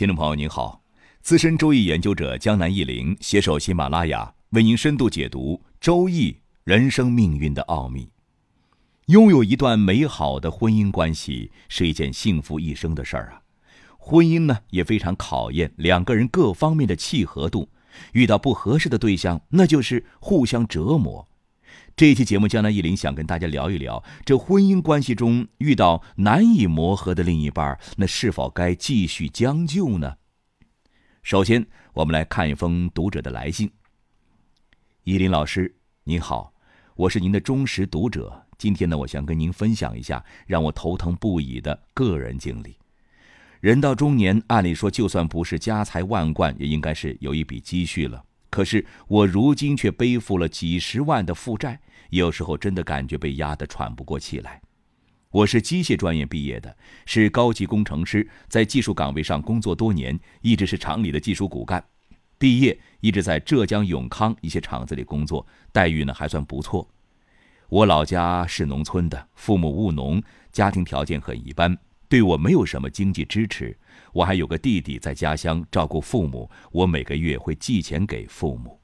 听众朋友您好，资深周易研究者江南忆林携手喜马拉雅为您深度解读周易人生命运的奥秘。拥有一段美好的婚姻关系是一件幸福一生的事儿啊。婚姻呢也非常考验两个人各方面的契合度，遇到不合适的对象，那就是互相折磨。这一期节目，江南一林想跟大家聊一聊，这婚姻关系中遇到难以磨合的另一半，那是否该继续将就呢？首先，我们来看一封读者的来信。依林老师，您好，我是您的忠实读者。今天呢，我想跟您分享一下让我头疼不已的个人经历。人到中年，按理说，就算不是家财万贯，也应该是有一笔积蓄了。可是我如今却背负了几十万的负债，有时候真的感觉被压得喘不过气来。我是机械专业毕业的，是高级工程师，在技术岗位上工作多年，一直是厂里的技术骨干。毕业一直在浙江永康一些厂子里工作，待遇呢还算不错。我老家是农村的，父母务农，家庭条件很一般，对我没有什么经济支持。我还有个弟弟在家乡照顾父母，我每个月会寄钱给父母。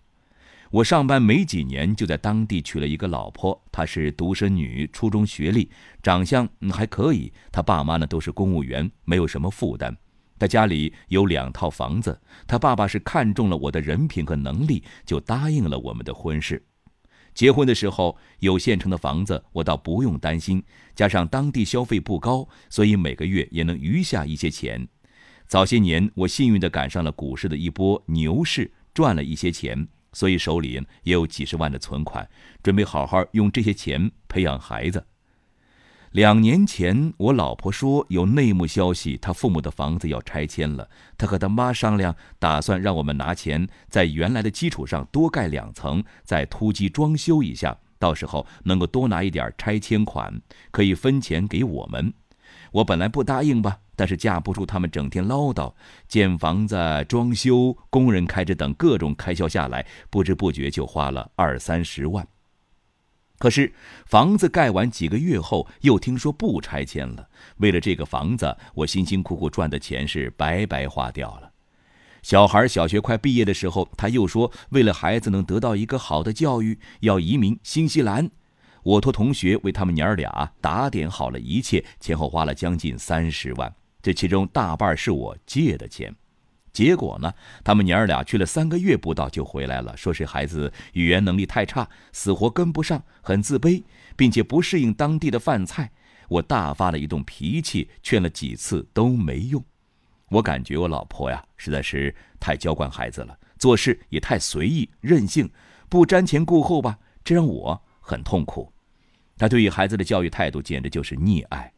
我上班没几年，就在当地娶了一个老婆，她是独生女，初中学历，长相还可以。她爸妈呢都是公务员，没有什么负担。她家里有两套房子，她爸爸是看中了我的人品和能力，就答应了我们的婚事。结婚的时候有现成的房子，我倒不用担心，加上当地消费不高，所以每个月也能余下一些钱。早些年，我幸运地赶上了股市的一波牛市，赚了一些钱，所以手里也有几十万的存款，准备好好用这些钱培养孩子。两年前，我老婆说有内幕消息，她父母的房子要拆迁了。她和她妈商量，打算让我们拿钱在原来的基础上多盖两层，再突击装修一下，到时候能够多拿一点拆迁款，可以分钱给我们。我本来不答应吧。但是架不住他们整天唠叨，建房子、装修、工人开支等各种开销下来，不知不觉就花了二三十万。可是房子盖完几个月后，又听说不拆迁了。为了这个房子，我辛辛苦苦赚的钱是白白花掉了。小孩小学快毕业的时候，他又说为了孩子能得到一个好的教育，要移民新西兰。我托同学为他们娘儿俩打点好了一切，前后花了将近三十万。这其中大半是我借的钱，结果呢，他们娘儿俩去了三个月不到就回来了，说是孩子语言能力太差，死活跟不上，很自卑，并且不适应当地的饭菜。我大发了一顿脾气，劝了几次都没用。我感觉我老婆呀，实在是太娇惯孩子了，做事也太随意任性，不瞻前顾后吧，这让我很痛苦。她对于孩子的教育态度简直就是溺爱。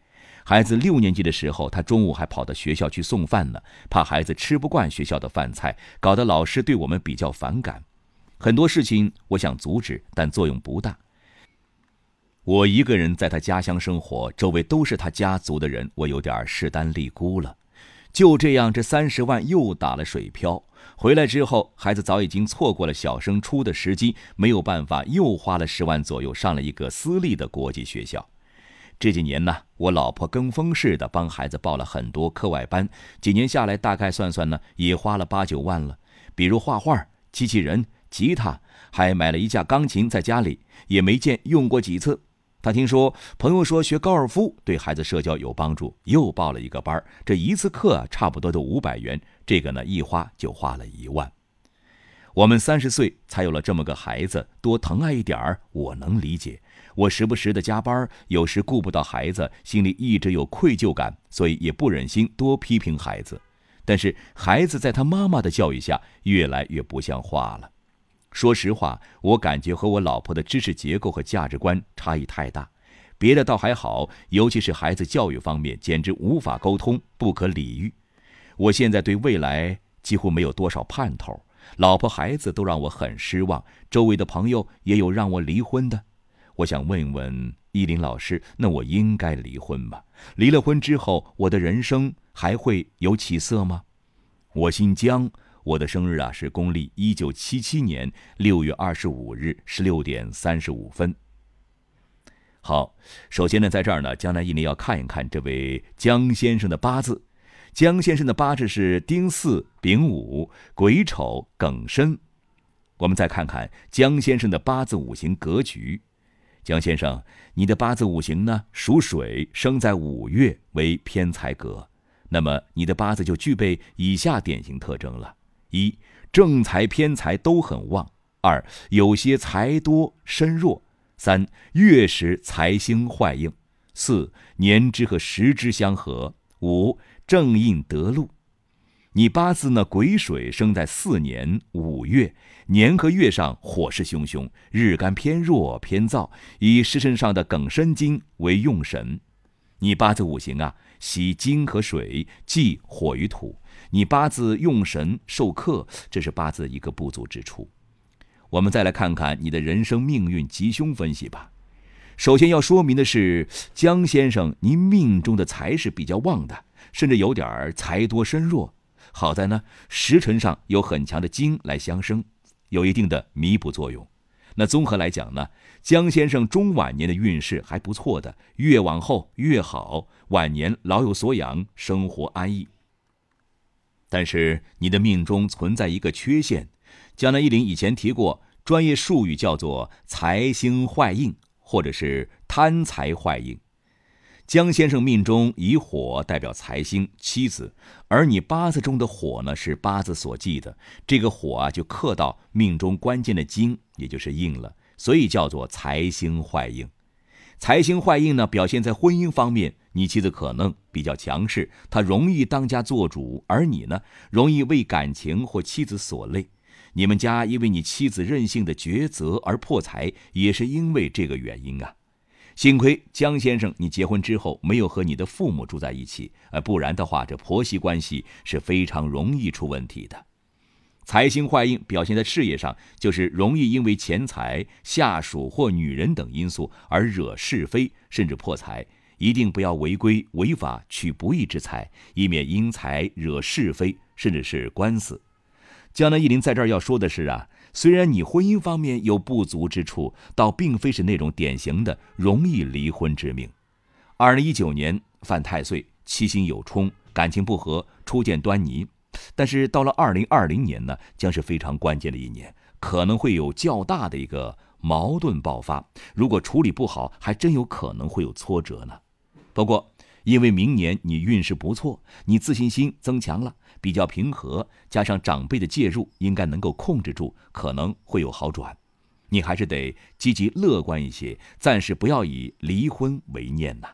孩子六年级的时候，他中午还跑到学校去送饭呢，怕孩子吃不惯学校的饭菜，搞得老师对我们比较反感。很多事情我想阻止，但作用不大。我一个人在他家乡生活，周围都是他家族的人，我有点势单力孤了。就这样，这三十万又打了水漂。回来之后，孩子早已经错过了小升初的时机，没有办法，又花了十万左右上了一个私立的国际学校。这几年呢，我老婆跟风似的帮孩子报了很多课外班，几年下来，大概算算呢，也花了八九万了。比如画画、机器人、吉他，还买了一架钢琴，在家里也没见用过几次。他听说朋友说学高尔夫对孩子社交有帮助，又报了一个班这一次课差不多都五百元，这个呢一花就花了一万。我们三十岁才有了这么个孩子，多疼爱一点儿，我能理解。我时不时的加班，有时顾不到孩子，心里一直有愧疚感，所以也不忍心多批评孩子。但是孩子在他妈妈的教育下，越来越不像话了。说实话，我感觉和我老婆的知识结构和价值观差异太大。别的倒还好，尤其是孩子教育方面，简直无法沟通，不可理喻。我现在对未来几乎没有多少盼头，老婆孩子都让我很失望，周围的朋友也有让我离婚的。我想问问依林老师，那我应该离婚吗？离了婚之后，我的人生还会有起色吗？我姓江，我的生日啊是公历一九七七年六月二十五日十六点三十五分。好，首先呢，在这儿呢，江南一林要看一看这位江先生的八字。江先生的八字是丁巳、丙午、癸丑、庚申。我们再看看江先生的八字五行格局。江先生，你的八字五行呢属水，生在五月，为偏财格。那么你的八字就具备以下典型特征了：一、正财偏财都很旺；二、有些财多身弱；三、月时财星坏应；四、年支和时支相合；五、正印得禄。你八字呢癸水生在四年五月，年和月上火势汹汹，日干偏弱偏燥，以湿身上的庚申金为用神。你八字五行啊。喜金和水，忌火与土。你八字用神受克，这是八字一个不足之处。我们再来看看你的人生命运吉凶分析吧。首先要说明的是，江先生，您命中的财是比较旺的，甚至有点财多身弱。好在呢，时辰上有很强的金来相生，有一定的弥补作用。那综合来讲呢，江先生中晚年的运势还不错的，越往后越好，晚年老有所养，生活安逸。但是你的命中存在一个缺陷，江南一林以前提过，专业术语叫做财星坏印，或者是贪财坏印。江先生命中以火代表财星妻子，而你八字中的火呢是八字所忌的，这个火啊就克到命中关键的金，也就是印了，所以叫做财星坏印。财星坏印呢表现在婚姻方面，你妻子可能比较强势，她容易当家做主，而你呢容易为感情或妻子所累。你们家因为你妻子任性的抉择而破财，也是因为这个原因啊。幸亏江先生，你结婚之后没有和你的父母住在一起，呃，不然的话，这婆媳关系是非常容易出问题的。财星坏印表现在事业上，就是容易因为钱财、下属或女人等因素而惹是非，甚至破财。一定不要违规违法取不义之财，以免因财惹是非，甚至是官司。江南一林在这儿要说的是啊。虽然你婚姻方面有不足之处，倒并非是那种典型的容易离婚之命。二零一九年犯太岁，七星有冲，感情不和，初见端倪。但是到了二零二零年呢，将是非常关键的一年，可能会有较大的一个矛盾爆发。如果处理不好，还真有可能会有挫折呢。不过，因为明年你运势不错，你自信心增强了。比较平和，加上长辈的介入，应该能够控制住，可能会有好转。你还是得积极乐观一些，暂时不要以离婚为念呐。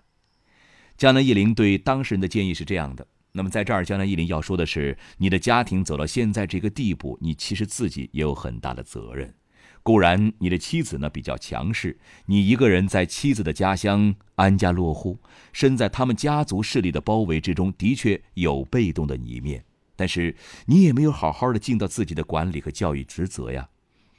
江南一林对当事人的建议是这样的：那么在这儿，江南一林要说的是，你的家庭走到现在这个地步，你其实自己也有很大的责任。固然你的妻子呢比较强势，你一个人在妻子的家乡安家落户，身在他们家族势力的包围之中，的确有被动的一面。但是你也没有好好的尽到自己的管理和教育职责呀！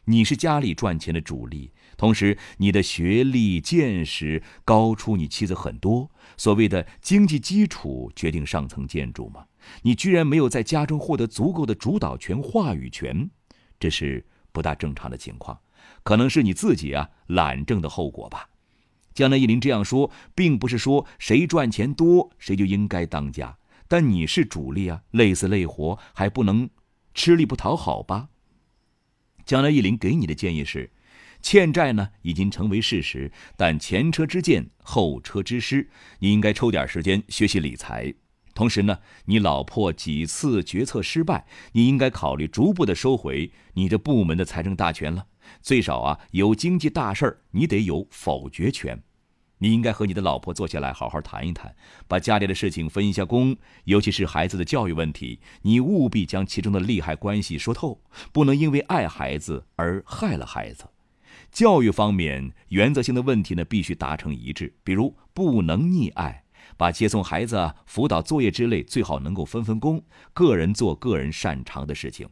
你是家里赚钱的主力，同时你的学历见识高出你妻子很多。所谓的经济基础决定上层建筑嘛，你居然没有在家中获得足够的主导权、话语权，这是不大正常的情况，可能是你自己啊懒政的后果吧。江南一林这样说，并不是说谁赚钱多谁就应该当家。但你是主力啊，累死累活还不能吃力不讨好吧？将来一林给你的建议是：欠债呢已经成为事实，但前车之鉴后车之师，你应该抽点时间学习理财。同时呢，你老婆几次决策失败，你应该考虑逐步的收回你这部门的财政大权了。最少啊，有经济大事儿你得有否决权。你应该和你的老婆坐下来好好谈一谈，把家里的事情分一下工，尤其是孩子的教育问题，你务必将其中的利害关系说透，不能因为爱孩子而害了孩子。教育方面原则性的问题呢，必须达成一致，比如不能溺爱，把接送孩子、辅导作业之类最好能够分分工，个人做个人擅长的事情。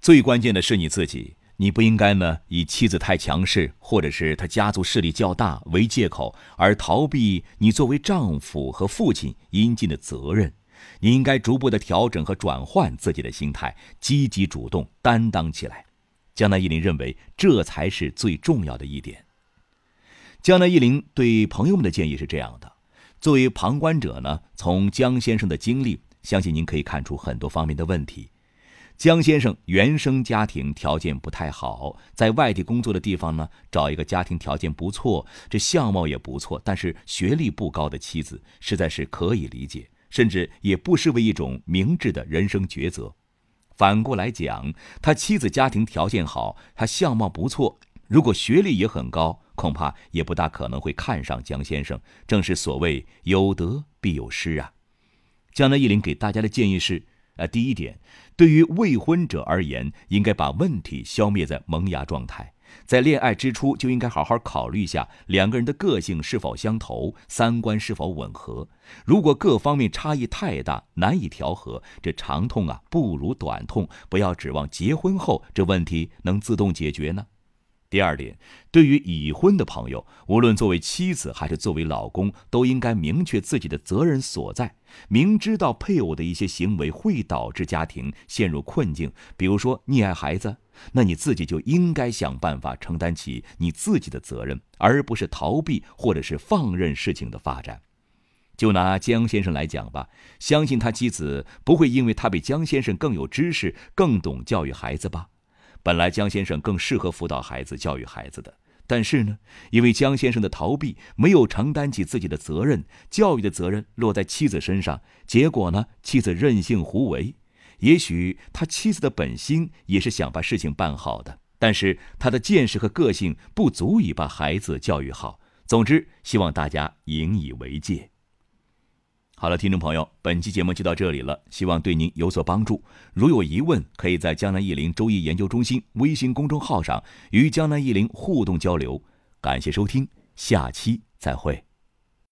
最关键的是你自己。你不应该呢，以妻子太强势，或者是他家族势力较大为借口，而逃避你作为丈夫和父亲应尽的责任。你应该逐步的调整和转换自己的心态，积极主动担当起来。江南一林认为，这才是最重要的一点。江南一林对朋友们的建议是这样的：作为旁观者呢，从江先生的经历，相信您可以看出很多方面的问题。江先生原生家庭条件不太好，在外地工作的地方呢，找一个家庭条件不错、这相貌也不错，但是学历不高的妻子，实在是可以理解，甚至也不失为一种明智的人生抉择。反过来讲，他妻子家庭条件好，他相貌不错，如果学历也很高，恐怕也不大可能会看上江先生。正是所谓有得必有失啊。江南一林给大家的建议是。呃，第一点，对于未婚者而言，应该把问题消灭在萌芽状态，在恋爱之初就应该好好考虑一下两个人的个性是否相投，三观是否吻合。如果各方面差异太大，难以调和，这长痛啊不如短痛，不要指望结婚后这问题能自动解决呢。第二点，对于已婚的朋友，无论作为妻子还是作为老公，都应该明确自己的责任所在。明知道配偶的一些行为会导致家庭陷入困境，比如说溺爱孩子，那你自己就应该想办法承担起你自己的责任，而不是逃避或者是放任事情的发展。就拿江先生来讲吧，相信他妻子不会因为他比江先生更有知识、更懂教育孩子吧。本来江先生更适合辅导孩子、教育孩子的，但是呢，因为江先生的逃避，没有承担起自己的责任，教育的责任落在妻子身上，结果呢，妻子任性胡为。也许他妻子的本心也是想把事情办好的，但是他的见识和个性不足以把孩子教育好。总之，希望大家引以为戒。好了，听众朋友，本期节目就到这里了，希望对您有所帮助。如有疑问，可以在江南易林周易研究中心微信公众号上与江南易林互动交流。感谢收听，下期再会。